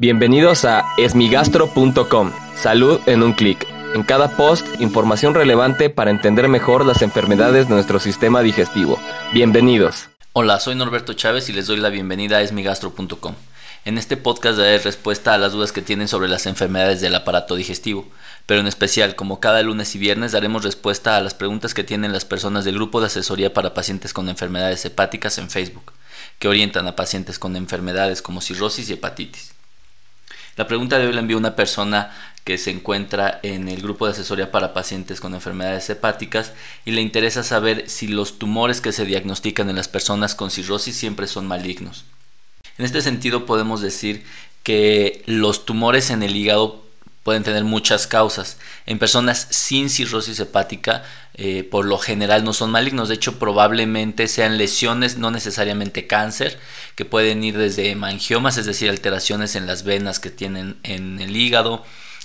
Bienvenidos a esmigastro.com. Salud en un clic. En cada post, información relevante para entender mejor las enfermedades de nuestro sistema digestivo. Bienvenidos. Hola, soy Norberto Chávez y les doy la bienvenida a esmigastro.com. En este podcast daré respuesta a las dudas que tienen sobre las enfermedades del aparato digestivo, pero en especial, como cada lunes y viernes, daremos respuesta a las preguntas que tienen las personas del grupo de asesoría para pacientes con enfermedades hepáticas en Facebook, que orientan a pacientes con enfermedades como cirrosis y hepatitis. La pregunta de hoy la envió una persona que se encuentra en el grupo de asesoría para pacientes con enfermedades hepáticas y le interesa saber si los tumores que se diagnostican en las personas con cirrosis siempre son malignos. En este sentido podemos decir que los tumores en el hígado pueden tener muchas causas. En personas sin cirrosis hepática, eh, por lo general no son malignos. De hecho, probablemente sean lesiones, no necesariamente cáncer, que pueden ir desde hemangiomas, es decir, alteraciones en las venas que tienen en el hígado.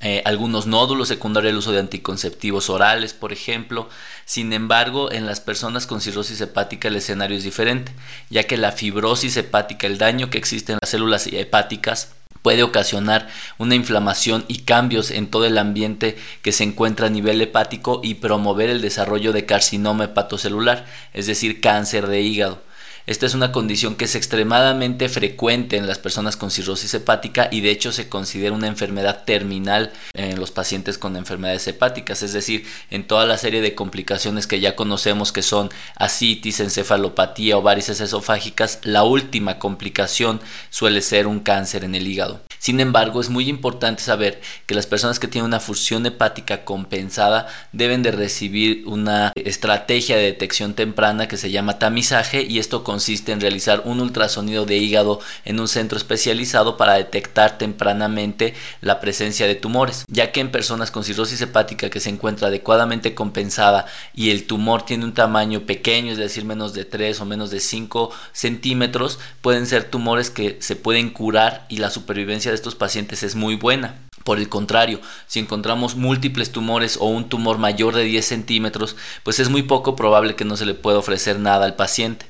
Eh, algunos nódulos secundarios al uso de anticonceptivos orales, por ejemplo. Sin embargo, en las personas con cirrosis hepática el escenario es diferente, ya que la fibrosis hepática, el daño que existe en las células hepáticas, puede ocasionar una inflamación y cambios en todo el ambiente que se encuentra a nivel hepático y promover el desarrollo de carcinoma hepatocelular, es decir, cáncer de hígado. Esta es una condición que es extremadamente frecuente en las personas con cirrosis hepática y de hecho se considera una enfermedad terminal en los pacientes con enfermedades hepáticas, es decir, en toda la serie de complicaciones que ya conocemos que son asitis, encefalopatía o varices esofágicas, la última complicación suele ser un cáncer en el hígado. Sin embargo, es muy importante saber que las personas que tienen una función hepática compensada deben de recibir una estrategia de detección temprana que se llama tamizaje y esto consiste en realizar un ultrasonido de hígado en un centro especializado para detectar tempranamente la presencia de tumores, ya que en personas con cirrosis hepática que se encuentra adecuadamente compensada y el tumor tiene un tamaño pequeño, es decir, menos de 3 o menos de 5 centímetros, pueden ser tumores que se pueden curar y la supervivencia estos pacientes es muy buena. Por el contrario, si encontramos múltiples tumores o un tumor mayor de 10 centímetros, pues es muy poco probable que no se le pueda ofrecer nada al paciente.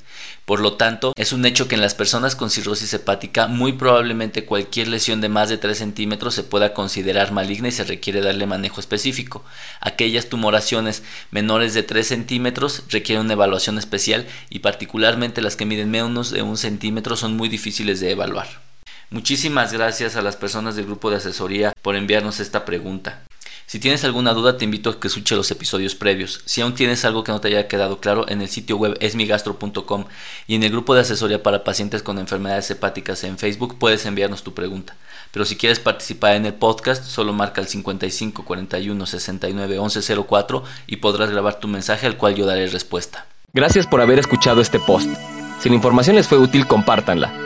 Por lo tanto, es un hecho que en las personas con cirrosis hepática muy probablemente cualquier lesión de más de 3 centímetros se pueda considerar maligna y se requiere darle manejo específico. Aquellas tumoraciones menores de 3 centímetros requieren una evaluación especial y particularmente las que miden menos de 1 centímetro son muy difíciles de evaluar. Muchísimas gracias a las personas del grupo de asesoría por enviarnos esta pregunta. Si tienes alguna duda te invito a que escuche los episodios previos. Si aún tienes algo que no te haya quedado claro, en el sitio web esmigastro.com y en el grupo de asesoría para pacientes con enfermedades hepáticas en Facebook puedes enviarnos tu pregunta. Pero si quieres participar en el podcast, solo marca el 55 41 69 11 04 y podrás grabar tu mensaje al cual yo daré respuesta. Gracias por haber escuchado este post. Si la información les fue útil, compártanla.